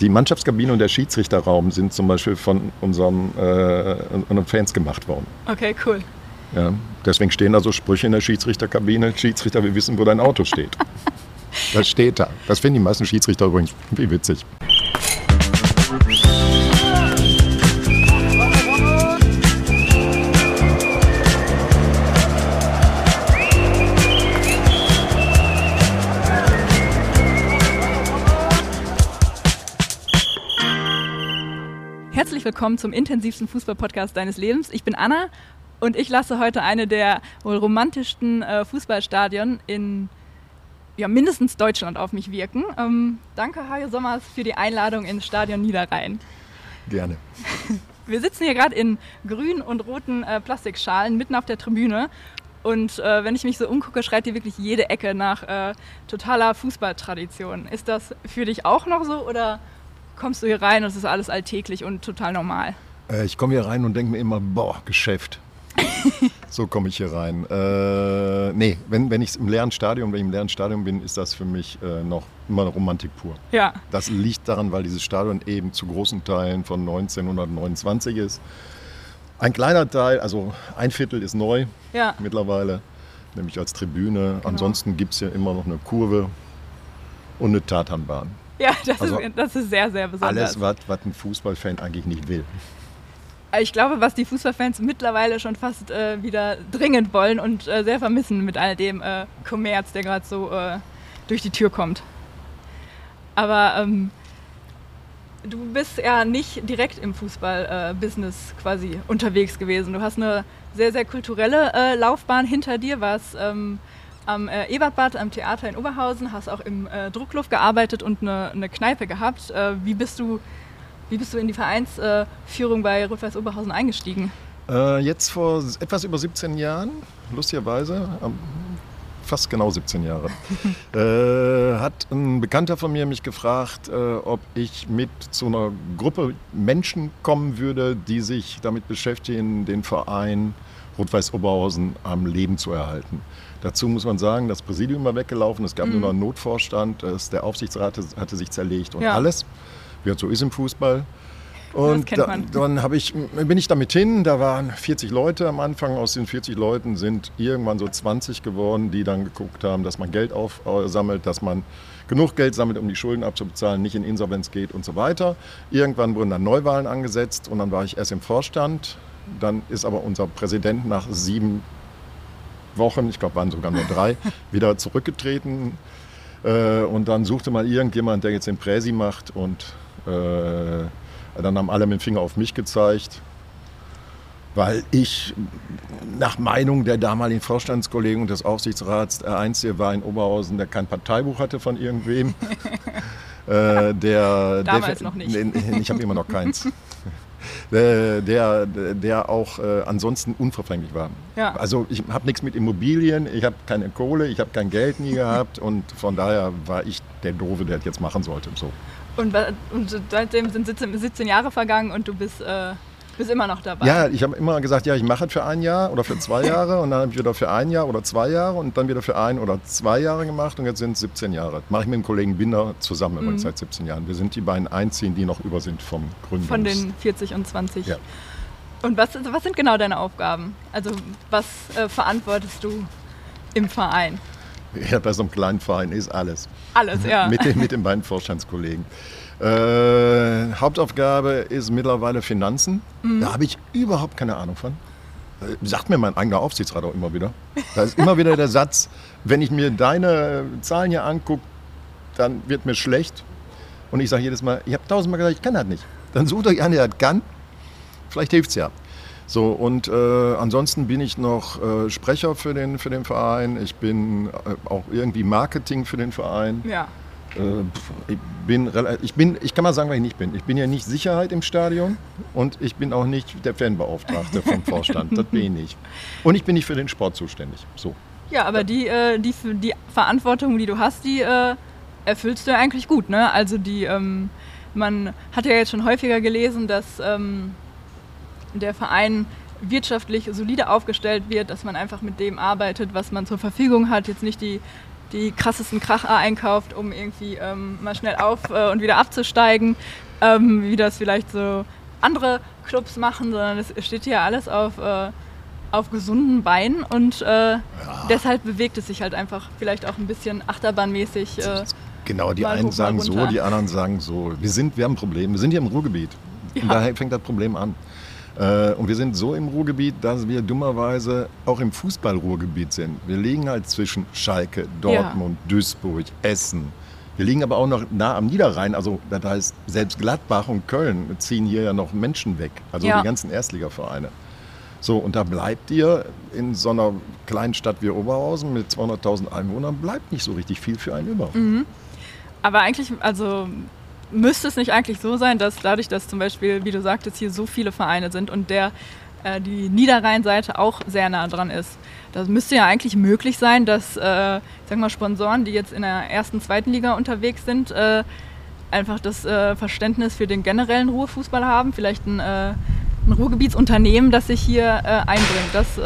Die Mannschaftskabine und der Schiedsrichterraum sind zum Beispiel von unserem, äh, unseren Fans gemacht worden. Okay, cool. Ja, deswegen stehen da so Sprüche in der Schiedsrichterkabine. Schiedsrichter, wir wissen, wo dein Auto steht. das steht da. Das finden die meisten Schiedsrichter übrigens wie witzig. Willkommen zum intensivsten Fußballpodcast deines Lebens. Ich bin Anna und ich lasse heute eine der wohl romantischsten äh, Fußballstadien in ja, mindestens Deutschland auf mich wirken. Ähm, danke, Hajo Sommers, für die Einladung ins Stadion Niederrhein. Gerne. Wir sitzen hier gerade in grünen und roten äh, Plastikschalen mitten auf der Tribüne. Und äh, wenn ich mich so umgucke, schreit hier wirklich jede Ecke nach äh, totaler Fußballtradition. Ist das für dich auch noch so oder kommst du hier rein und es ist alles alltäglich und total normal? Äh, ich komme hier rein und denke mir immer, boah, Geschäft. so komme ich hier rein. Äh, nee, wenn, wenn ich im leeren Stadion, wenn ich im leeren Stadion bin, ist das für mich äh, noch immer eine Romantik pur. Ja. Das liegt daran, weil dieses Stadion eben zu großen Teilen von 1929 ist. Ein kleiner Teil, also ein Viertel ist neu Ja. mittlerweile, nämlich als Tribüne. Genau. Ansonsten gibt es ja immer noch eine Kurve und eine Tatanbahn. Ja, das, Also ist, das ist sehr, sehr besonders. Alles, was, was ein Fußballfan eigentlich nicht will. Ich glaube, was die Fußballfans mittlerweile schon fast äh, wieder dringend wollen und äh, sehr vermissen mit all dem äh, Kommerz, der gerade so äh, durch die Tür kommt. Aber ähm, du bist ja nicht direkt im Fußball-Business quasi unterwegs gewesen. Du hast eine sehr, sehr kulturelle äh, Laufbahn hinter dir, warst ähm, am äh, Ebertbad, am Theater in Oberhausen, hast auch im äh, Druckluft gearbeitet und eine, eine Kneipe gehabt. Äh, wie bist du wie bist du in die Vereinsführung bei Rot-Weiß Oberhausen eingestiegen? Äh, jetzt vor etwas über 17 Jahren, lustigerweise, ähm, fast genau 17 Jahre, äh, hat ein Bekannter von mir mich gefragt, äh, ob ich mit zu einer Gruppe Menschen kommen würde, die sich damit beschäftigen, den Verein Rot-Weiß Oberhausen am Leben zu erhalten. Dazu muss man sagen, das Präsidium war weggelaufen, es gab Mhm. nur noch einen Notvorstand, es- der Aufsichtsrat hatte sich zerlegt und Ja. alles, wie es so ist im Fußball. Und da, dann ich, bin ich damit hin, da waren 40 Leute am Anfang, aus den 40 Leuten sind irgendwann so 20 geworden, die dann geguckt haben, dass man Geld aufsammelt, dass man genug Geld sammelt, um die Schulden abzubezahlen, nicht in Insolvenz geht und so weiter. Irgendwann wurden dann Neuwahlen angesetzt und dann war ich erst im Vorstand. Dann ist aber unser Präsident nach sieben Wochen, ich glaube waren sogar nur drei, wieder zurückgetreten. Äh, und dann suchte mal irgendjemand, der jetzt den Präsi macht und äh, dann haben alle mit dem Finger auf mich gezeigt, weil ich nach Meinung der damaligen Vorstandskollegen und des Aufsichtsrats der Einzige war in Oberhausen, der kein Parteibuch hatte von irgendwem. äh, der, Damals der, noch nicht. Nee, ich habe immer noch keins. Der, der, der auch äh, ansonsten unverfänglich war. Ja. Also ich habe nichts mit Immobilien, ich habe keine Kohle, ich habe kein Geld nie gehabt und von daher war ich der Doofe, der das jetzt machen sollte. So. Und, und seitdem sind 17, 17 Jahre vergangen und du bist, äh, bist immer noch dabei. Ja, ich habe immer gesagt, ja, ich mache es für ein Jahr oder für zwei Jahre und dann habe ich wieder für ein Jahr oder zwei Jahre und dann wieder für ein oder zwei Jahre gemacht und jetzt sind es 17 Jahre. Mache ich mit dem Kollegen Binder zusammen übrigens seit 17 Jahren. Wir sind die beiden einzigen, die noch über sind vom Gründungs... Von den 40 und 20. Ja. Und was, was sind genau deine Aufgaben? Also was äh, verantwortest du im Verein? Ja, bei so einem kleinen Verein ist alles. Alles, ja. mit, den, mit den beiden Vorstandskollegen. Äh, Hauptaufgabe ist mittlerweile Finanzen. Mhm. Da habe ich überhaupt keine Ahnung von. Äh, Sagt mir mein eigener Aufsichtsrat auch immer wieder. Da ist immer wieder der Satz, wenn ich mir deine Zahlen hier angucke, dann wird mir schlecht. Und ich sage jedes Mal, ich habe tausendmal gesagt, ich kann das nicht. Dann sucht euch einen, der das kann. Vielleicht hilft es ja. So, und äh, ansonsten bin ich noch äh, Sprecher für den, für den Verein. Ich bin äh, auch irgendwie Marketing für den Verein. ja. Äh, ich, bin, ich bin, ich kann mal sagen, was ich nicht bin. Ich bin ja nicht Sicherheit im Stadion und ich bin auch nicht der Fanbeauftragte vom Vorstand. das bin ich nicht. Und ich bin nicht für den Sport zuständig. So. Ja, aber die, äh, die, die Verantwortung, die du hast, die äh, erfüllst du ja eigentlich gut. Ne? Also die, ähm, man hat ja jetzt schon häufiger gelesen, dass ähm, der Verein wirtschaftlich solide aufgestellt wird, dass man einfach mit dem arbeitet, was man zur Verfügung hat, jetzt nicht die die krassesten Kracher einkauft, um irgendwie ähm, mal schnell auf äh, und wieder abzusteigen, ähm, wie das vielleicht so andere Clubs machen, sondern es steht hier alles auf, äh, auf gesunden Beinen und äh, ja. deshalb bewegt es sich halt einfach vielleicht auch ein bisschen achterbahnmäßig. Äh, genau, die einen sagen so, die anderen sagen so. Wir, sind, wir haben ein Problem, wir sind hier im Ruhrgebiet. Ja. Und daher fängt das Problem an. Äh, und wir sind so im Ruhrgebiet, dass wir dummerweise auch im Fußball-Ruhrgebiet sind. Wir liegen halt zwischen Schalke, Dortmund, ja. Duisburg, Essen. Wir liegen aber auch noch nah am Niederrhein. Also das heißt, selbst Gladbach und Köln ziehen hier ja noch Menschen weg. Also ja. die ganzen Erstligavereine. So, und da bleibt ihr in so einer kleinen Stadt wie Oberhausen mit 200.000 Einwohnern, bleibt nicht so richtig viel für einen über. Mhm. Aber eigentlich, also müsste es nicht eigentlich so sein, dass dadurch, dass zum Beispiel, wie du sagtest, hier so viele Vereine sind und der äh, die Niederrheinseite auch sehr nah dran ist, das müsste ja eigentlich möglich sein, dass äh, sag mal, Sponsoren, die jetzt in der ersten, zweiten Liga unterwegs sind, äh, einfach das äh, Verständnis für den generellen Ruhefußball haben, vielleicht ein, äh, ein Ruhrgebietsunternehmen, das sich hier äh, einbringt. Das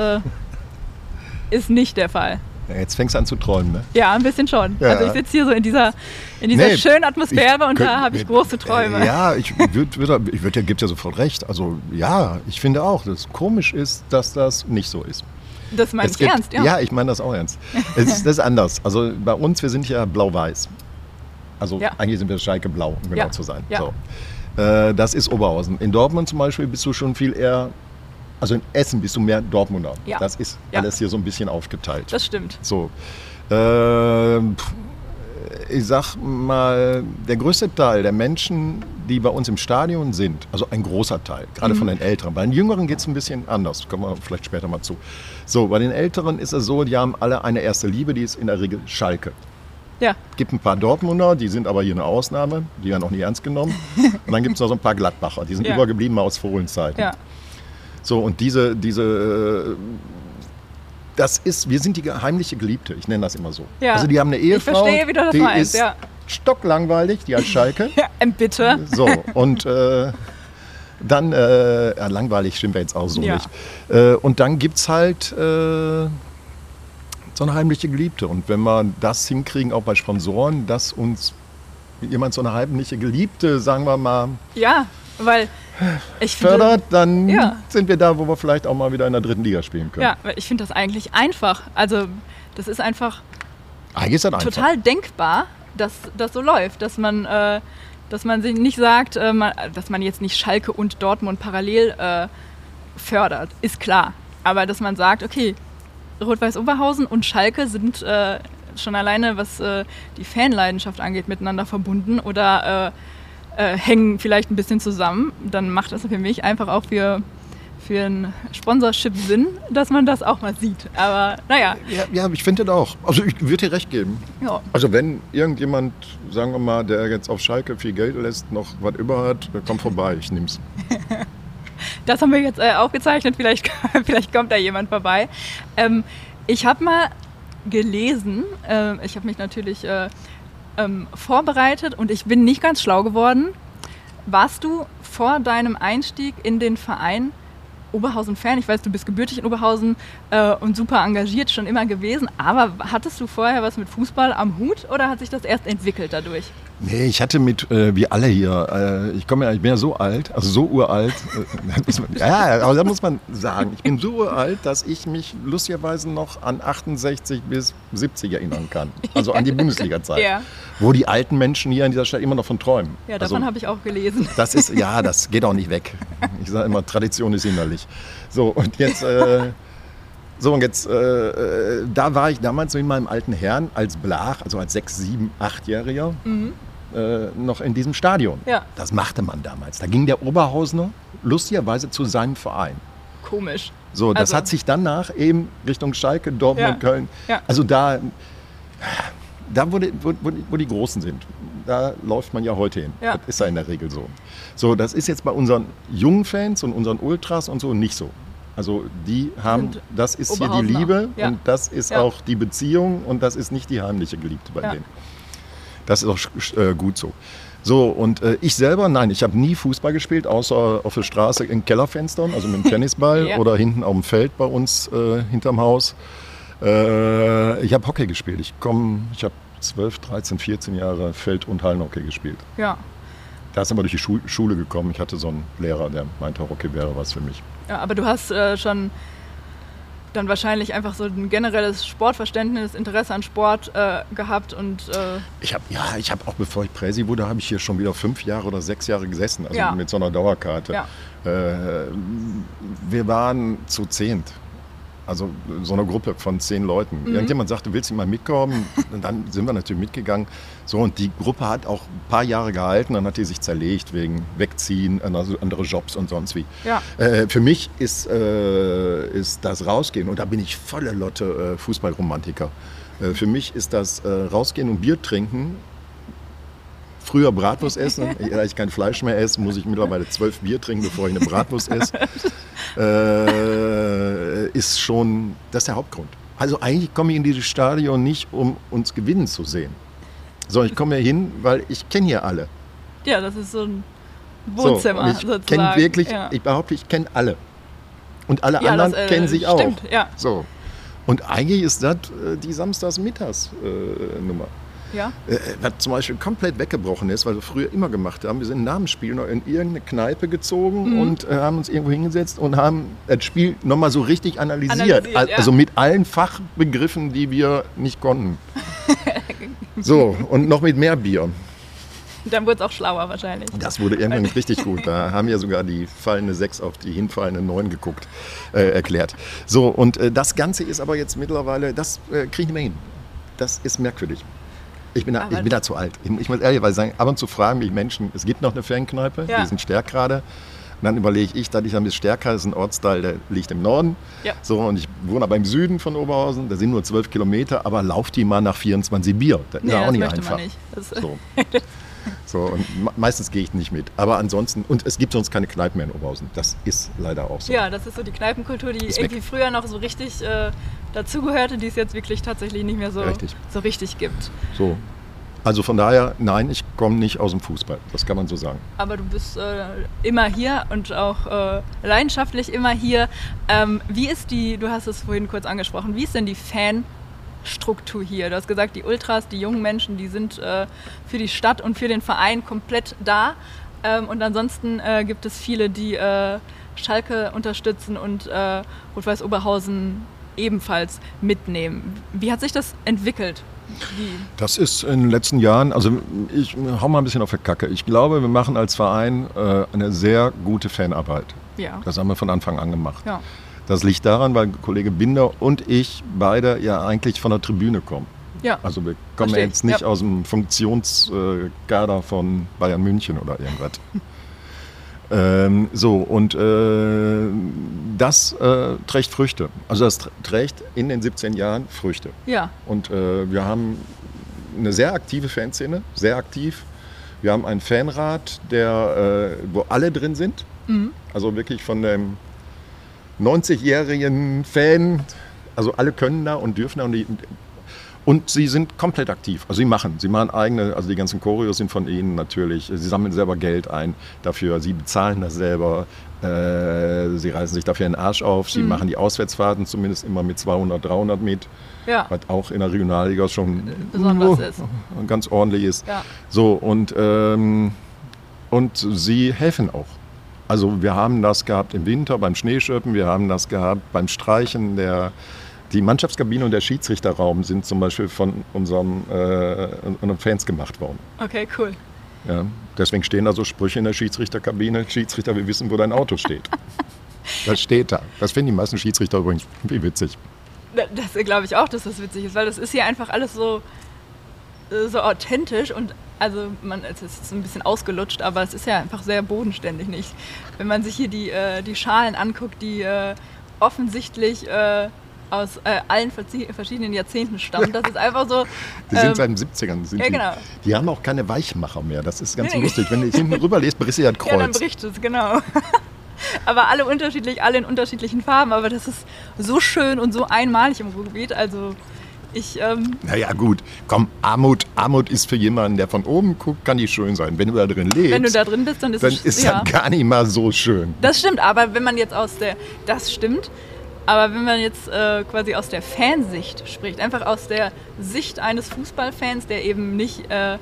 ist nicht der Fall. Ja, jetzt fängst du an zu träumen, ne? Ja, ein bisschen schon. Ja. Also ich sitze hier so in dieser, in dieser nee, schönen Atmosphäre und da habe ich große Träume. Ja, ich würde, würd, ich würd, gibt ja sofort recht. Also ja, ich finde auch, dass es komisch ist, dass das nicht so ist. Das meinst du ernst, ja? Ja, ich meine das auch ernst. es ist, das ist anders. Also bei uns, wir sind ja blau-weiß. Also ja. eigentlich sind wir Schalke blau, um genau zu sein. So. Äh, das ist Oberhausen. In Dortmund zum Beispiel bist du schon viel eher also in Essen bist du mehr Dortmunder. Ja. Das ist ja. alles hier so ein bisschen aufgeteilt. Das stimmt. So. Äh, ich sag mal, der größte Teil der Menschen, die bei uns im Stadion sind, also ein großer Teil, gerade mhm. von den Älteren. Bei den Jüngeren geht es ein bisschen anders, kommen wir vielleicht später mal zu. So, bei den Älteren ist es so, die haben alle eine erste Liebe, die ist in der Regel Schalke. Ja. gibt ein paar Dortmunder, die sind aber hier eine Ausnahme, die werden auch nie ernst genommen. Und dann gibt es noch so ein paar Gladbacher, die sind ja. übergeblieben aus Fohlenzeiten. Ja. So, und diese, diese, das ist, wir sind die heimliche Geliebte, ich nenne das immer so. Ja. Also die haben eine Ehefrau, ich verstehe, wie du das die meinst, ist ja. stocklangweilig, die als Schalke. ja, bitte. So, und äh, dann, äh, ja, langweilig stimmt wir jetzt auch so ja. nicht. Äh, und dann gibt es halt äh, so eine heimliche Geliebte. Und wenn wir das hinkriegen, auch bei Sponsoren, dass uns jemand so eine heimliche Geliebte, sagen wir mal, ja, weil ich fördert, dann ja. sind wir da, wo wir vielleicht auch mal wieder in der dritten Liga spielen können. Ja, ich finde das eigentlich einfach. Also das ist einfach, eigentlich ist das einfach. total denkbar, dass das so läuft, dass man, äh, dass man sich nicht sagt, äh, man, dass man jetzt nicht Schalke und Dortmund parallel äh, fördert, ist klar. Aber dass man sagt, okay, Rot-Weiß Oberhausen und Schalke sind äh, schon alleine, was die Fanleidenschaft angeht, miteinander verbunden oder äh, hängen vielleicht ein bisschen zusammen, dann macht das für mich einfach auch für, für ein Sponsorship Sinn, dass man das auch mal sieht. Aber naja. Ja, ja ich finde das auch. Also ich würde dir recht geben. Ja. Also wenn irgendjemand, sagen wir mal, der jetzt auf Schalke viel Geld lässt, noch was über hat, komm vorbei, ich nehm's. das haben wir jetzt äh, aufgezeichnet, vielleicht, vielleicht kommt da jemand vorbei. Ähm, ich habe mal gelesen, äh, ich habe mich natürlich äh, ähm, vorbereitet und ich bin nicht ganz schlau geworden. Warst du vor deinem Einstieg in den Verein Oberhausen-Fan? Ich weiß, du bist gebürtig in Oberhausen äh, und super engagiert schon immer gewesen, aber hattest du vorher was mit Fußball am Hut oder hat sich das erst entwickelt dadurch? Nee, ich hatte mit, äh, wie alle hier, äh, ich komme ja, ich bin ja so alt, also so uralt, äh, ja, aber da muss man sagen, ich bin so uralt, dass ich mich lustigerweise noch an 68 bis 70 erinnern kann. Also an die Bundesliga-Zeit. Ja. Wo die alten Menschen hier in dieser Stadt immer noch von träumen. Ja, davon also, habe ich auch gelesen. Das ist, ja, das geht auch nicht weg. Ich sage immer, Tradition ist innerlich. So, und jetzt... Äh, so, und jetzt, äh, äh, da war ich damals so in meinem alten Herrn als Blach, also als sechs, sieben, achtjähriger, mhm. Äh, noch in diesem Stadion. Ja. Das machte man damals. Da ging der Oberhausener lustigerweise zu seinem Verein. Komisch. So, das also. hat sich danach eben Richtung Schalke, Dortmund, ja. Köln. Ja. Also da, da wo, die, wo, wo, die Großen sind, da läuft man ja heute hin. Ja. Das ist ja in der Regel so. So, das ist jetzt bei unseren jungen Fans und unseren Ultras und so nicht so. Also die haben, das ist hier die Liebe und das ist auch die Beziehung und das ist nicht die heimliche Geliebte bei denen. Das ist auch äh, gut so. So, und äh, ich selber, nein, ich habe nie Fußball gespielt, außer auf der Straße in Kellerfenstern, also mit dem Tennisball oder hinten auf dem Feld bei uns äh, hinterm Haus. Äh, ich habe Hockey gespielt. Ich komme, ich habe 12, 13, 14 Jahre Feld- und Hallenhockey gespielt. Ja. Da ist aber durch die Schu Schule gekommen. Ich hatte so einen Lehrer, der meinte, Hockey wäre was für mich. ja aber du hast äh, schon dann wahrscheinlich einfach so ein generelles Sportverständnis, Interesse an Sport äh, gehabt und äh, Ich habe ja, ich habe auch bevor ich Präsi wurde, habe ich hier schon wieder fünf Jahre oder sechs Jahre gesessen, also Ja. mit so einer Dauerkarte. Ja. Äh, wir waren zu zehnt. Also so eine Gruppe von zehn Leuten. Mhm. Irgendjemand sagte, willst du mal mitkommen? Und dann sind wir natürlich mitgegangen. So, und die Gruppe hat auch ein paar Jahre gehalten, dann hat die sich zerlegt wegen Wegziehen, also andere Jobs und sonst wie. ja. Äh, für mich ist, äh, ist das Rausgehen, und da bin ich volle Lotte äh, Fußballromantiker. Äh, für mich ist das äh, Rausgehen und Bier trinken. Früher Bratwurst essen, da ich kein Fleisch mehr esse, muss ich mittlerweile zwölf Bier trinken, bevor ich eine Bratwurst esse. Äh, ist schon, das ist der Hauptgrund. Also eigentlich komme ich in dieses Stadion nicht, um uns gewinnen zu sehen. Sondern ich komme hier hin, weil ich kenne hier alle. ja, das ist so ein So, Wohnzimmer und ich kenne wirklich, ja. ich behaupte, ich kenne alle. Und alle Ja, anderen das, äh, kennen sich auch. stimmt, ja. So. Und eigentlich ist das äh, die Samstagsmittags-Nummer. Ja. Äh, was zum Beispiel komplett weggebrochen ist, weil wir früher immer gemacht haben, wir sind nach dem Spiel noch in irgendeine Kneipe gezogen Mhm. und äh, haben uns irgendwo hingesetzt und haben das Spiel nochmal so richtig analysiert. Analysiert, Al- ja. Also mit allen Fachbegriffen, die wir nicht konnten. so, und noch mit mehr Bier. Dann wurde es auch schlauer wahrscheinlich. Das wurde irgendwann richtig gut. Da haben ja sogar die fallende 6 auf die hinfallende 9 geguckt, äh, erklärt. So, und äh, das Ganze ist aber jetzt mittlerweile, das äh, kriege ich nicht mehr hin. Das ist merkwürdig. Ich bin, da, Aber- ich bin da zu alt. Ich, muss ehrlich sagen, ab und zu fragen mich Menschen, es gibt noch eine Fankneipe, Ja. die sind Stärkrade. Und dann überlege ich, dass ich dann bis Stärkrade ist ein Ortsteil, der liegt im Norden. Ja. So, und ich wohne aber im Süden von Oberhausen, da sind nur 12 Kilometer, aber lauf die mal nach 24 Bier. Das ist Nee, ja auch das nicht einfach. man nicht. Das, So. so, und me- meistens gehe ich nicht mit. Aber ansonsten, und es gibt sonst keine Kneipen mehr in Oberhausen. Das ist leider auch so. Ja, das ist so die Kneipenkultur, die Ist weg. irgendwie früher noch so richtig äh, dazugehörte, die es jetzt wirklich tatsächlich nicht mehr so Richtig. so richtig gibt. So. Also von daher, nein, ich komme nicht aus dem Fußball. Das kann man so sagen. Aber du bist äh, immer hier und auch äh, leidenschaftlich immer hier. Ähm, wie ist die, du hast es vorhin kurz angesprochen, wie ist denn die Fanstruktur hier? Du hast gesagt, die Ultras, die jungen Menschen, die sind äh, für die Stadt und für den Verein komplett da. Ähm, und ansonsten äh, gibt es viele, die äh, Schalke unterstützen und äh, Rot-Weiß Oberhausen ebenfalls mitnehmen. Wie hat sich das entwickelt? Wie? Das ist in den letzten Jahren, also ich hau mal ein bisschen auf die Kacke. Ich glaube, wir machen als Verein äh, eine sehr gute Fanarbeit. Ja. Das haben wir von Anfang an gemacht. Ja. Das liegt daran, weil Kollege Binder und ich beide ja eigentlich von der Tribüne kommen. Ja. Also wir kommen Verstehe, jetzt nicht ja. aus dem Funktionskader von Bayern München oder irgendwas. ähm, so, und äh, das äh, trägt Früchte. Also das tr- trägt in den 17 Jahren Früchte. ja. Und äh, wir haben eine sehr aktive Fanszene, sehr aktiv. Wir haben einen Fanrat, der, äh, wo alle drin sind. Mhm. Also wirklich von dem 90-jährigen Fan, also alle können da und dürfen da. Und, die, und sie sind komplett aktiv. Also sie machen, sie machen eigene, also die ganzen Choreos sind von ihnen natürlich. Sie sammeln selber Geld ein dafür, sie bezahlen das selber. Äh, sie reißen sich dafür den Arsch auf. Sie Mhm. machen die Auswärtsfahrten zumindest immer mit 200, 300 mit, Ja. was auch in der Regionalliga schon Besonders ist. ganz ordentlich ist. Ja. So, und, ähm, und sie helfen auch. Also wir haben das gehabt im Winter beim Schneeschöppen, wir haben das gehabt beim Streichen. Der, die Mannschaftskabine und der Schiedsrichterraum sind zum Beispiel von unserem, äh, unseren Fans gemacht worden. Okay, cool. Ja, deswegen stehen da so Sprüche in der Schiedsrichterkabine. Schiedsrichter, wir wissen, wo dein Auto steht. Das steht da. Das finden die meisten Schiedsrichter übrigens wie witzig. Das glaube ich auch, dass das witzig ist, weil das ist hier einfach alles so, äh, so authentisch und also man es ist ein bisschen ausgelutscht, aber es ist ja einfach sehr bodenständig nicht. Wenn man sich hier die, äh, die Schalen anguckt, die äh, offensichtlich äh, aus äh, allen verschiedenen Jahrzehnten stammen, das ist einfach so. Die sind ähm, seit den 70ern. Sind ja, die, genau. die haben auch keine Weichmacher mehr. Das ist ganz Nee. lustig. Wenn du hinten rüber lest, brichst du ja ein Ja, dann Kreuz. bricht es, genau. aber alle unterschiedlich, alle in unterschiedlichen Farben, aber das ist so schön und so einmalig im Ruhrgebiet. Also ich, ähm, Naja, gut. Komm, Armut, Armut ist für jemanden, der von oben guckt, kann die schön sein. Wenn du da drin lebst, wenn du da drin bist, dann ist dann es ist ja. das gar nicht mal so schön. Das stimmt, aber wenn man jetzt aus der, das stimmt, Aber wenn man jetzt äh, quasi aus der Fansicht spricht, einfach aus der Sicht eines Fußballfans, der eben nicht äh,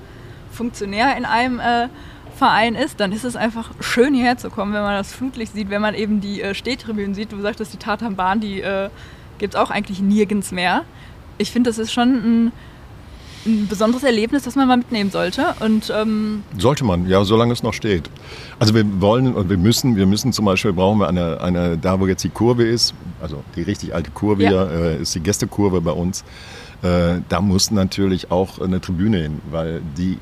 Funktionär in einem äh, Verein ist, dann ist es einfach schön hierher zu kommen, wenn man das Flutlicht sieht, wenn man eben die äh, Stehtribünen sieht. Du sagtest, die Tatanbahn, die äh, gibt es auch eigentlich nirgends mehr. Ich finde, das ist schon ein ein besonderes Erlebnis, das man mal mitnehmen sollte. Und, ähm sollte man, ja, solange es noch steht. Also wir wollen und wir müssen, wir müssen zum Beispiel brauchen wir eine, eine da wo jetzt die Kurve ist, also die richtig alte Kurve ja. hier, äh, ist die Gästekurve bei uns. Äh, da muss natürlich auch eine Tribüne hin, weil die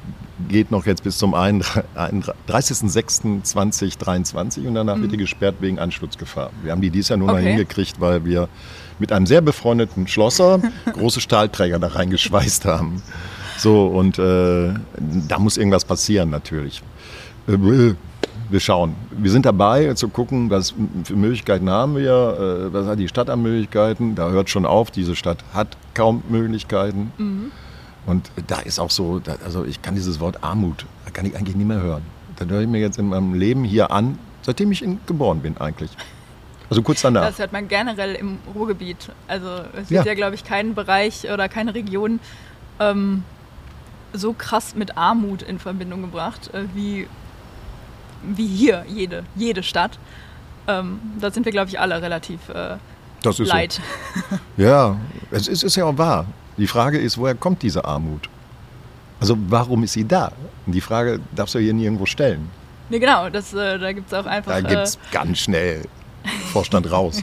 geht noch jetzt bis zum 30.06.2023 und danach mhm. wird die gesperrt wegen Ansturzgefahr. Wir haben die dies Jahr nur okay. mal hingekriegt, weil wir mit einem sehr befreundeten Schlosser große Stahlträger da reingeschweißt haben. So, und äh, da muss irgendwas passieren natürlich. Äh, wir schauen. Wir sind dabei zu gucken, was für Möglichkeiten haben wir, äh, was hat die Stadt an Möglichkeiten. Da hört schon auf, diese Stadt hat kaum Möglichkeiten. Mhm. Und da ist auch so, also ich kann dieses Wort Armut, da kann ich eigentlich nie mehr hören. Da höre ich mir jetzt in meinem Leben hier an, seitdem ich geboren bin eigentlich. Also kurz danach. Das hört man generell im Ruhrgebiet. Also es wird ja, ja glaube ich, kein Bereich oder keine Region ähm, so krass mit Armut in Verbindung gebracht äh, wie, wie hier, jede, jede Stadt. Ähm, da sind wir, glaube ich, alle relativ äh, das ist leid. So. Ja, es ist, ist ja auch wahr. Die Frage ist, woher kommt diese Armut? Also warum ist sie da? Und die Frage darfst du hier nirgendwo stellen. Nee, genau, das, äh, da gibt es auch einfach... Da gibt es äh, ganz schnell Vorstand raus.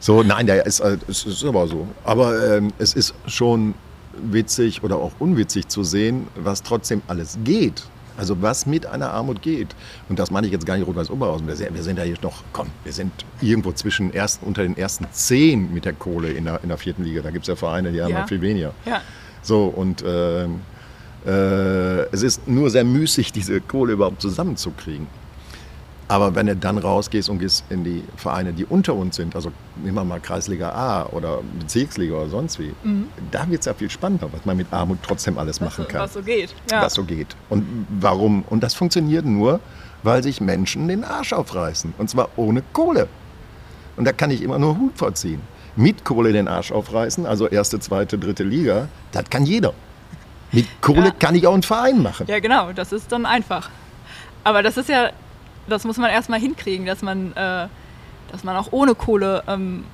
So, nein, der ist, äh, es ist aber so. Aber ähm, es ist schon witzig oder auch unwitzig zu sehen, was trotzdem alles geht. Also was mit einer Armut geht. Und das meine ich jetzt gar nicht Rot-Weiß-Oberhausen. Wir, wir sind ja jetzt noch, komm, wir sind irgendwo zwischen ersten, unter den ersten zehn mit der Kohle in der, in der vierten Liga. Da gibt es ja Vereine, die haben ja. viel weniger. Ja. So, und äh, äh, es ist nur sehr müßig, diese Kohle überhaupt zusammenzukriegen. Aber wenn du dann rausgehst und gehst in die Vereine, die unter uns sind, also nehmen wir mal Kreisliga A oder Bezirksliga oder sonst wie, mhm. da wird es ja viel spannender, was man mit Armut trotzdem alles was, machen kann. Was so geht. Ja. Was so geht. Und warum? Und das funktioniert nur, weil sich Menschen den Arsch aufreißen. Und zwar ohne Kohle. Und da kann ich immer nur Hut vorziehen. Mit Kohle den Arsch aufreißen, also erste, zweite, dritte Liga, das kann jeder. Mit Kohle ja. kann ich auch einen Verein machen. Ja, genau, das ist dann einfach. Aber das ist ja das muss man erstmal hinkriegen, dass man, äh, dass man auch ohne Kohle ähm,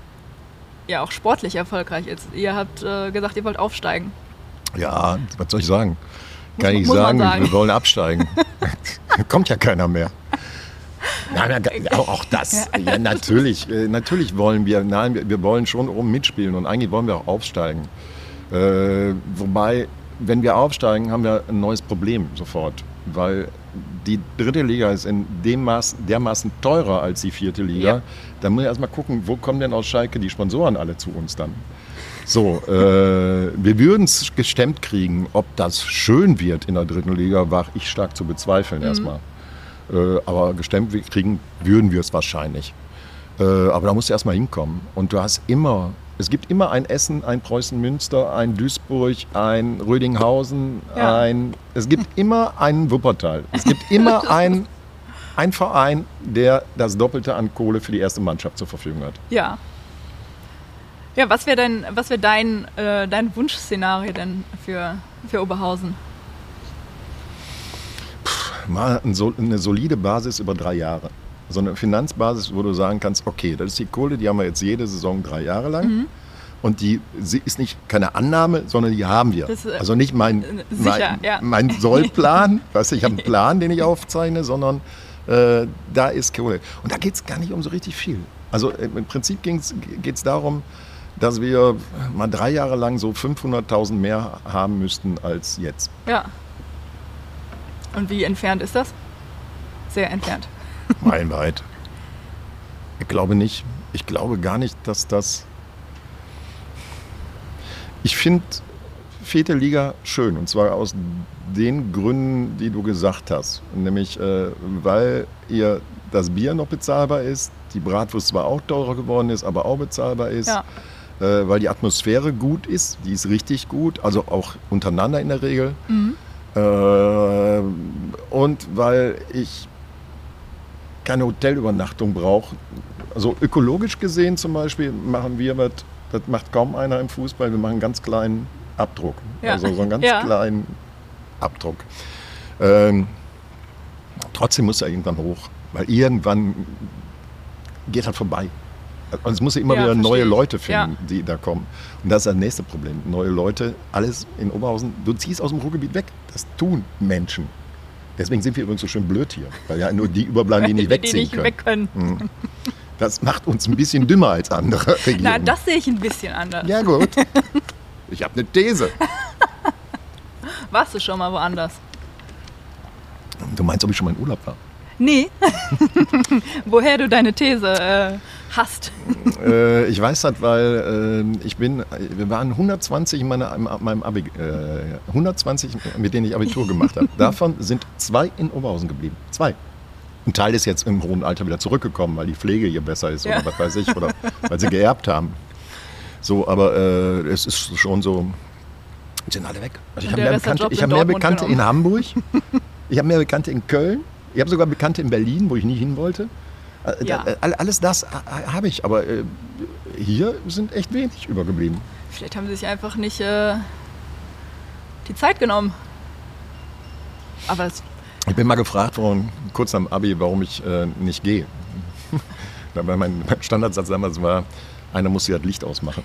ja auch sportlich erfolgreich ist. Ihr habt äh, gesagt, ihr wollt aufsteigen. Ja, was soll ich sagen? Kann muss, ich muss sagen, sagen, wir wollen absteigen. Kommt ja keiner mehr. Nein, auch das. Ja, natürlich, äh, natürlich wollen wir, nein, wir wollen schon oben mitspielen und eigentlich wollen wir auch aufsteigen. Äh, wobei, wenn wir aufsteigen, haben wir ein neues Problem sofort, weil die dritte Liga ist in dem Maß, dermaßen teurer als die vierte Liga. Ja. Da muss ich erstmal gucken, wo kommen denn aus Schalke die Sponsoren alle zu uns dann? So, äh, wir würden es gestemmt kriegen. Ob das schön wird in der dritten Liga, war ich stark zu bezweifeln mhm. erstmal. Äh, aber gestemmt kriegen würden wir es wahrscheinlich. Äh, aber da musst du erstmal hinkommen. Und du hast immer es gibt immer ein Essen, ein Preußen-Münster, ein Duisburg, ein Rödinghausen, ja. ein. Es gibt immer einen Wuppertal. Es gibt immer ein, ein Verein, der das Doppelte an Kohle für die erste Mannschaft zur Verfügung hat. Ja. Ja, was wäre denn, was wäre dein, äh, dein Wunschszenario denn für, für Oberhausen? Puh, mal ein, eine solide Basis über drei Jahre so eine Finanzbasis, wo du sagen kannst, okay, das ist die Kohle, die haben wir jetzt jede Saison drei Jahre lang. Mhm. Und die ist nicht keine Annahme, sondern die haben wir. Das, äh, also nicht mein, sicher, mein, ja. mein Sollplan, weißt du, ich habe einen Plan, den ich aufzeichne, sondern äh, da ist Kohle. Und da geht es gar nicht um so richtig viel. Also äh, im Prinzip geht es darum, dass wir mal drei Jahre lang so 500.000 mehr haben müssten als jetzt. Ja. Und wie entfernt ist das? Sehr entfernt. Meilenweit. Ich glaube nicht. Ich glaube gar nicht, dass das. Ich finde vierte Liga schön. Und zwar aus den Gründen, die du gesagt hast. Nämlich, äh, weil ihr das Bier noch bezahlbar ist, die Bratwurst zwar auch teurer geworden ist, aber auch bezahlbar ist. Ja. Äh, weil die Atmosphäre gut ist, die ist richtig gut, also auch untereinander in der Regel. Mhm. Äh, und weil ich keine Hotelübernachtung brauche, Also ökologisch gesehen zum Beispiel machen wir was, das macht kaum einer im Fußball, wir machen einen ganz kleinen Abdruck. Ja. Also so einen ganz Ja. kleinen Abdruck. Ähm, trotzdem muss er irgendwann hoch, weil irgendwann geht halt vorbei. Und es muss ja immer Ja, wieder neue. Leute finden, Ja. die da kommen. Und das ist das nächste Problem. Neue Leute, alles in Oberhausen, du ziehst aus dem Ruhrgebiet weg. Das tun Menschen. Deswegen sind wir übrigens so schön blöd hier, weil ja nur die überbleiben, die nicht die wegziehen nicht können. weg können. Das macht uns ein bisschen dümmer als andere Regionen. Na, das sehe ich ein bisschen anders. ja gut. Ich habe eine These. Warst du schon mal woanders? Du meinst, ob ich schon mal in Urlaub war? Nee. Woher du deine These äh, hast. äh, ich weiß das, weil äh, ich bin, wir waren 120 in meiner, in meinem Abi, äh, 120, mit denen ich Abitur gemacht habe. Davon sind zwei in Oberhausen geblieben. Zwei. Ein Teil ist jetzt im hohen Alter wieder zurückgekommen, weil die Pflege hier besser ist Ja. oder was weiß ich, oder weil sie geerbt haben. So, aber äh, es ist schon so, sind alle weg. Also ich habe mehr Bekannte, ich in hab mehr Bekannte in. Hamburg, ich habe mehr Bekannte in Köln, ich habe sogar Bekannte in Berlin, wo ich nie hin wollte. Äh, Ja. äh, alles das ha- habe ich, aber äh, hier sind echt wenig übergeblieben. Vielleicht haben sie sich einfach nicht äh, die Zeit genommen. Aber es, Ich bin mal gefragt worden, kurz am Abi, warum ich äh, nicht gehe. Mein mein Standardsatz damals war, einer muss hier das Licht ausmachen.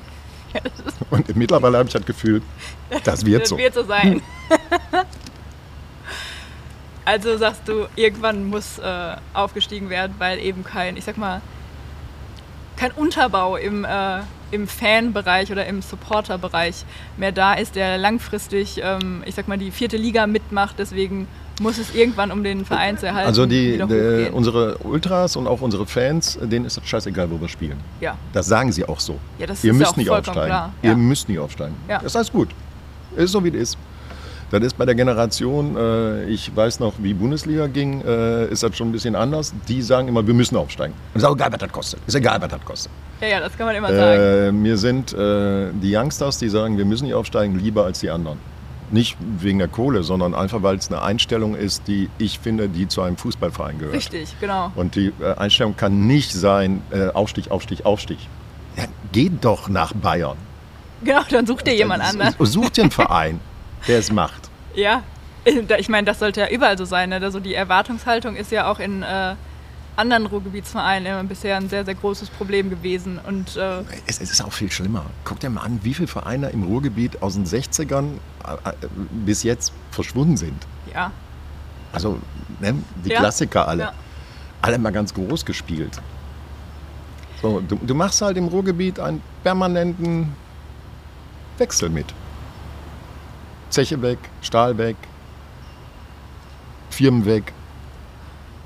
Und mittlerweile habe ich das Gefühl, das wird das so. wird so sein. also sagst du, irgendwann muss äh, aufgestiegen werden, weil eben kein, ich sag mal, kein Unterbau im, äh, im Fanbereich oder im Supporterbereich mehr da ist, der langfristig, ähm, ich sag mal, die vierte Liga mitmacht. Deswegen muss es irgendwann, um den Verein zu erhalten, Also die, die, unsere Ultras und auch unsere Fans, denen ist das scheißegal, wo wir spielen. ja. Das sagen sie auch so. Ja, das Ihr ist ja müsst auch nicht aufsteigen. klar. Ihr Ja. müsst nicht aufsteigen. Ja. Das heißt gut. Ist so, wie es ist. Das ist bei der Generation, äh, ich weiß noch, wie Bundesliga ging, äh, ist das schon ein bisschen anders. Die sagen immer, wir müssen aufsteigen. Und ist auch egal, was das kostet. Ist egal, was das kostet. ja, ja, das kann man immer sagen. Äh, mir sind äh, die Youngsters, die sagen, wir müssen nicht aufsteigen, lieber als die anderen. Nicht wegen der Kohle, sondern einfach, weil es eine Einstellung ist, die ich finde, die zu einem Fußballverein gehört. Richtig, genau. Und die äh, Einstellung kann nicht sein, Aufstieg, Aufstieg, Aufstieg. Ja, geht doch nach Bayern. Genau, dann such dir jemand anderen. Such dir einen Verein, der es macht. Ja, ich meine, das sollte ja überall so sein. Ne? Also die Erwartungshaltung ist ja auch in äh, anderen Ruhrgebietsvereinen immer bisher ein sehr, sehr großes Problem gewesen. Und äh, Es, es ist auch viel schlimmer. Guck dir mal an, wie viele Vereine im Ruhrgebiet aus den 60ern äh, äh, bis jetzt verschwunden sind. ja, Also ne, die Ja, Klassiker alle. ja. Alle mal ganz groß gespielt. So, du, du machst halt im Ruhrgebiet einen permanenten Wechsel mit. Zeche weg, Stahl weg, Firmen weg.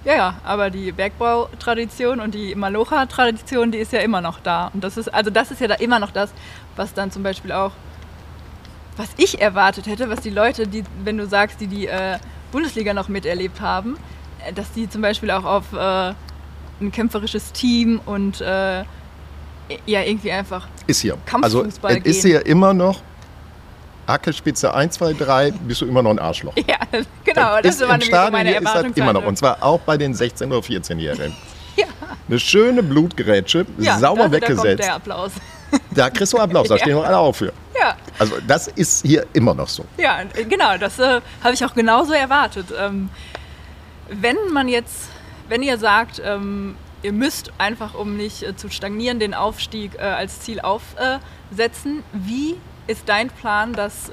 ja, ja, aber die Bergbautradition und die Malocha-Tradition, die ist ja immer noch da. Und das ist, also das ist ja da immer noch das, was dann zum Beispiel auch, was ich erwartet hätte, was die Leute, die, wenn du sagst, die die äh, Bundesliga noch miterlebt haben, äh, dass die zum Beispiel auch auf äh, ein kämpferisches Team und äh, ja, irgendwie einfach Ist hier. Also Kampffußball es ist gehen. hier immer noch Hackelspitze 1, 2, 3, bist du immer noch ein Arschloch. Ja, genau, das, ist war im Stadion meine ist das Erwartungshaltung. immer noch. Und zwar auch bei den 16- oder 14-Jährigen. Ja. Eine schöne Blutgrätsche, ja, sauber da, Da kommt weggesetzt. der Applaus. Da kriegst du Applaus, da Ja. stehen wir alle auf für. Ja, Also das ist hier immer noch so. ja, genau, das äh, habe ich auch genauso erwartet. Ähm, wenn man jetzt, wenn ihr sagt, ähm, ihr müsst einfach, um nicht äh, zu stagnieren, den Aufstieg äh, als Ziel aufsetzen, wie ist dein Plan, das,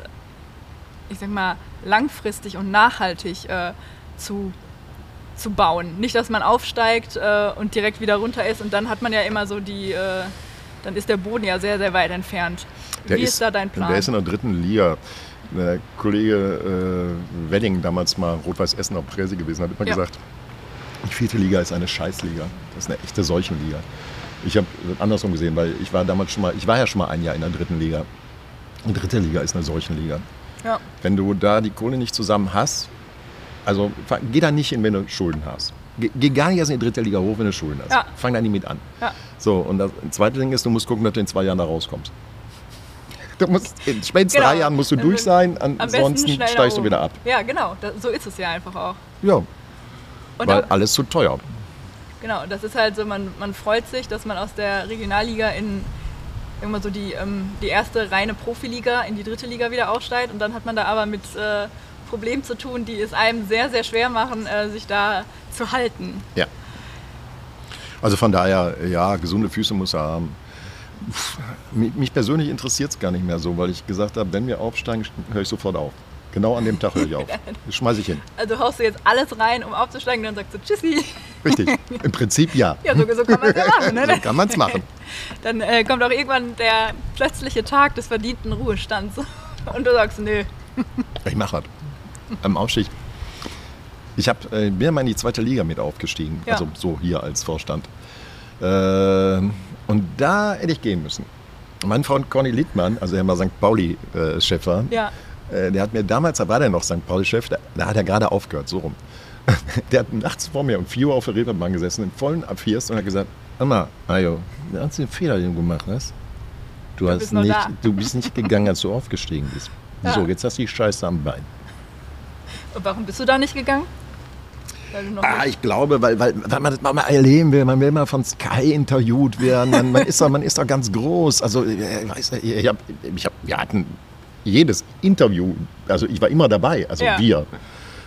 ich sag mal, langfristig und nachhaltig äh, zu zu bauen. Nicht, dass man aufsteigt äh, und direkt wieder runter ist und dann hat man ja immer so die, äh, dann ist der Boden ja sehr, sehr weit entfernt. Wie ist, da dein Plan? Der ist in der dritten Liga. Der Kollege äh, Wedding, damals mal Rot-Weiß Essen auf Präsi gewesen, hat immer Ja. gesagt, die vierte Liga ist eine Scheißliga. Das ist eine echte Seuchenliga. Ich habe andersrum gesehen, weil ich war damals schon mal, ich war ja schon mal ein Jahr in der dritten Liga. Und dritte Liga ist eine Seuchenliga. ja. Wenn du da die Kohle nicht zusammen hast, also geh da nicht hin, wenn du Schulden hast. Geh, geh gar nicht erst in die dritte Liga hoch, wenn du Schulden hast. Ja. Fang da nie mit an. Ja. So, und das zweite Ding ist, du musst gucken, dass du in zwei Jahren da rauskommst. Du musst, in spätestens Genau. drei Jahren musst du durch sein, ansonsten steigst du wieder ab. Ja, genau, da, so ist es ja einfach auch. Ja, Und weil auch, alles zu teuer. Genau, das ist halt so, man, man freut sich, dass man aus der Regionalliga in irgendwann so die, ähm, die erste reine Profiliga in die dritte Liga wieder aufsteigt und dann hat man da aber mit äh, Problemen zu tun, die es einem sehr, sehr schwer machen, äh, sich da zu halten. Ja. Also von daher, ja, gesunde Füße muss er haben. Mich persönlich interessiert es gar nicht mehr so, weil ich gesagt habe, wenn wir aufsteigen, höre ich sofort auf. Genau an dem Tag höre ich auf. Das schmeiße ich hin. Also haust du jetzt alles rein, um aufzusteigen, dann sagst du Tschüssi. Richtig. Im Prinzip ja. Ja, so, so kann man es ja machen. Ne? so kann man es machen. Dann äh, kommt auch irgendwann der plötzliche Tag des verdienten Ruhestands. Und du sagst, nö. Ich mache das. Am Aufstieg. Ich hab, äh, bin ja mal in die zweite Liga mit aufgestiegen. Ja. Also so hier als Vorstand. Äh, und da hätte ich gehen müssen. Mein Freund Conny Littmann, also der mal St. Pauli-Chef war, Ja. Äh, der hat mir damals, da war der noch St. Pauli-Chef, da, da hat er gerade aufgehört, so rum. Der hat nachts vor mir um 4 Uhr auf der Reeperbahn gesessen, in vollen Abfirst und hat gesagt, Anna, Ajo, da hast du den Fehler, den du gemacht hast. Du, Du hast nicht, da." du bist nicht gegangen, als du aufgestiegen bist. Ja. So, jetzt hast du die Scheiße am Bein. Und warum bist du da nicht gegangen? Du Ah, ich glaube, weil, weil, weil man das mal erleben will. Man will mal von Sky interviewt werden. Man, man, ist, doch, man ist doch ganz groß. Also, äh, ich weiß, nicht, ich hab, ich hab, wir hatten jedes Interview, also ich war immer dabei, also Ja. wir.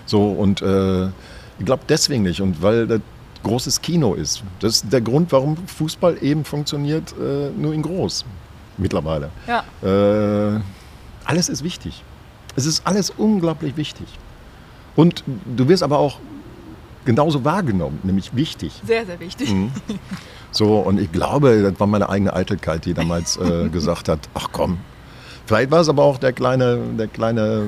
So, und äh, ich glaube deswegen nicht. Und weil das großes Kino ist. Das ist der Grund, warum Fußball eben funktioniert, äh, nur in groß mittlerweile. ja. Äh, alles ist wichtig. Es ist alles unglaublich wichtig. Und du wirst aber auch genauso wahrgenommen, nämlich wichtig. Sehr, sehr wichtig. Mhm. So, und ich glaube, das war meine eigene Eitelkeit, die damals äh, gesagt hat, ach komm. Vielleicht war es aber auch der kleine, der, kleine,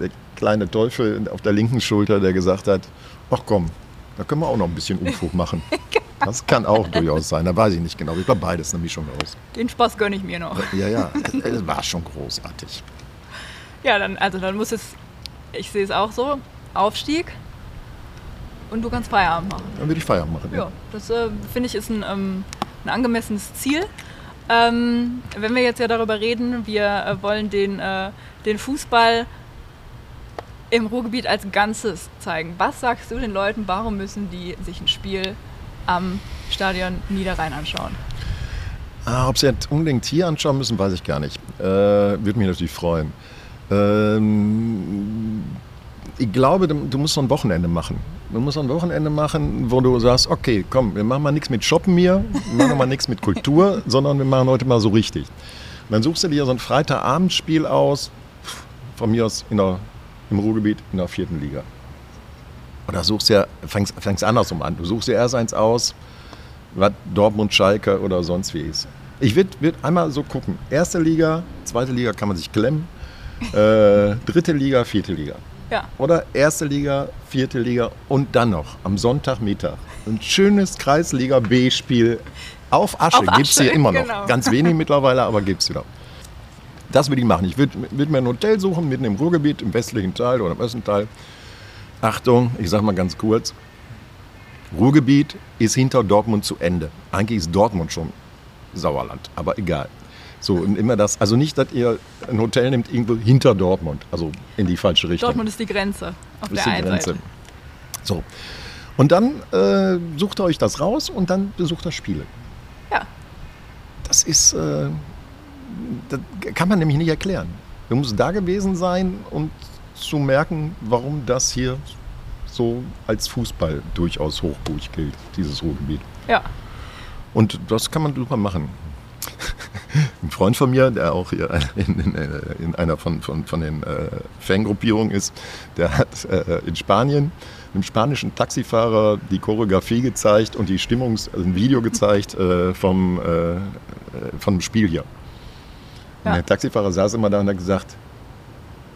der kleine Teufel auf der linken Schulter, der gesagt hat, ach komm, da können wir auch noch ein bisschen Unfug machen. Das kann auch durchaus sein, da weiß ich nicht genau. Ich glaube, beides eine Mischung aus. Den Spaß gönne ich mir noch. Ja, ja, es, war schon großartig. Ja, dann, also dann muss es, ich sehe es auch so, Aufstieg und du kannst Feierabend machen. Dann würde ich Feierabend machen. Ja, das äh, finde ich ist ein, ähm, ein angemessenes Ziel. Ähm, wenn wir jetzt ja darüber reden, wir äh, wollen den, äh, den Fußball im Ruhrgebiet als Ganzes zeigen. Was sagst du den Leuten, warum müssen die sich ein Spiel am Stadion Niederrhein anschauen? Ah, ob sie unbedingt hier anschauen müssen, weiß ich gar nicht. Äh, Würde mich natürlich freuen. Ähm, ich glaube, du, du musst so ein Wochenende machen. Musst so ein Wochenende machen, wo du sagst, okay, komm, wir machen mal nichts mit Shoppen hier, wir machen mal nichts mit Kultur, sondern wir machen heute mal so richtig. Und dann suchst du dir so ein Freitagabendspiel aus, von mir aus in der, im Ruhrgebiet in der vierten Liga. Oder suchst ja, fängst, fängst andersrum an. Du suchst dir erst eins aus, was Dortmund, Schalke oder sonst wie ist. Ich würde würd einmal so gucken. Erste Liga, zweite Liga kann man sich klemmen. Äh, dritte Liga, vierte Liga. Ja, Oder erste Liga, vierte Liga und dann noch am Sonntagmittag ein schönes Kreisliga B-Spiel auf Asche. Auf Gibt es Asche, hier immer noch. genau. Ganz wenig mittlerweile, aber gibt es wieder. Das würde ich machen. Ich würde würd mir ein Hotel suchen, mitten im Ruhrgebiet, im westlichen Teil oder im östlichen Teil. Achtung, ich sage mal ganz kurz. Ruhrgebiet ist hinter Dortmund zu Ende. Eigentlich ist Dortmund schon Sauerland, aber egal. So, und immer das, also nicht, dass ihr ein Hotel nehmt irgendwo hinter Dortmund, also in die falsche Richtung. Dortmund ist die Grenze auf ist der einen Grenze. Seite. So. Und dann äh, sucht ihr euch das raus und dann besucht das Spiele. Ja, Das ist, äh, das kann man nämlich nicht erklären. Du musst da gewesen sein und zu merken, warum das hier so als Fußball durchaus hochburg gilt, dieses Ruhrgebiet. ja. Und das kann man super machen. Ein Freund von mir, der auch hier in, in, in einer von, von, von den äh, Fangruppierungen ist, der hat äh, in Spanien einem spanischen Taxifahrer die Choreografie gezeigt und die Stimmungs-, also ein Video gezeigt äh, vom, äh, äh, vom Spiel hier. Und Ja. der Taxifahrer saß immer da und hat gesagt,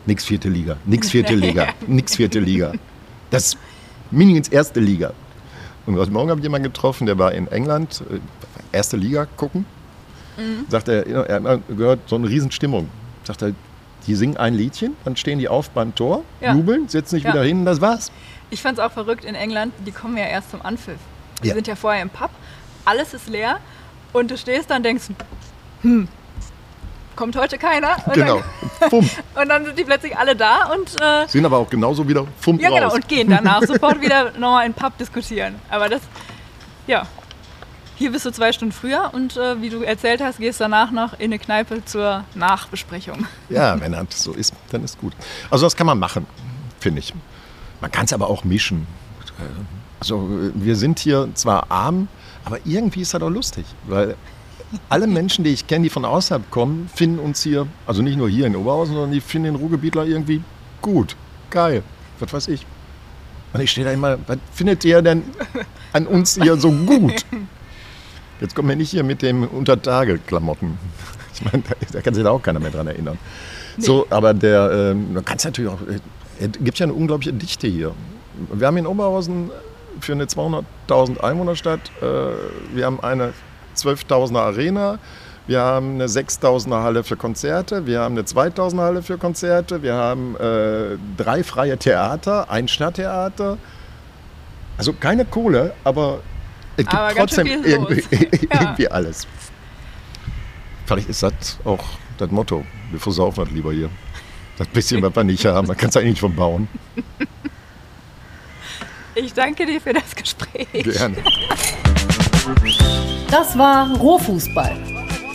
nix vierte Liga, nix vierte Liga, nix vierte Liga. Das mindestens erste Liga. Und heute Morgen habe ich jemanden getroffen, der war in England, äh, erste Liga gucken. Sagt er, er hat mal gehört, so eine Riesenstimmung. Sagt er, die singen ein Liedchen, dann stehen die auf beim Tor, Ja. jubeln, setzen sich Ja. wieder hin, das war's. Ich fand es auch verrückt in England, die kommen ja erst zum Anpfiff. Die Ja. sind ja vorher im Pub, alles ist leer und du stehst da und denkst, hm, kommt heute keiner? Und Genau. Dann, und dann sind die plötzlich alle da und äh, Sind aber auch genauso wieder Fumm ja raus. genau und gehen danach sofort wieder nochmal in den Pub diskutieren. Aber das, ja, hier bist du zwei Stunden früher und äh, wie du erzählt hast, gehst danach noch in eine Kneipe zur Nachbesprechung. Ja, wenn das so ist, dann ist gut. Also das kann man machen, finde ich. Man kann es aber auch mischen. Also wir sind hier zwar arm, aber irgendwie ist das auch lustig, weil alle Menschen, die ich kenne, die von außerhalb kommen, finden uns hier, also nicht nur hier in Oberhausen, sondern die finden den Ruhrgebietler irgendwie gut, geil, was weiß ich. Und ich stehe da immer, was findet ihr denn an uns hier so gut? Jetzt kommen wir nicht hier mit dem Untertage-Klamotten. Ich meine, da, da, kann sich da auch keiner mehr dran erinnern. Nee. So, aber der, ähm, man kann es natürlich auch, es äh, gibt ja eine unglaubliche Dichte hier. Wir haben in Oberhausen für eine 200.000 Einwohnerstadt, äh, wir haben eine 12.000er Arena, wir haben eine 6.000er Halle für Konzerte, wir haben eine 2.000er Halle für Konzerte, wir haben äh, drei freie Theater, ein Stadttheater. Also keine Kohle, aber es gibt Aber trotzdem irgendwie, irgendwie ja. alles. Vielleicht ist das auch das Motto. Wir versaufen das lieber hier. Das bisschen, was wir nicht haben, da kannst du eigentlich von bauen. Ich danke dir für das Gespräch. Gerne. Das war Rohfußball.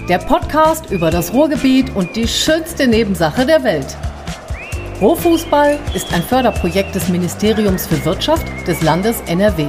Der Podcast über das Ruhrgebiet und die schönste Nebensache der Welt. Rohfußball ist ein Förderprojekt des Ministeriums für Wirtschaft des Landes NRW.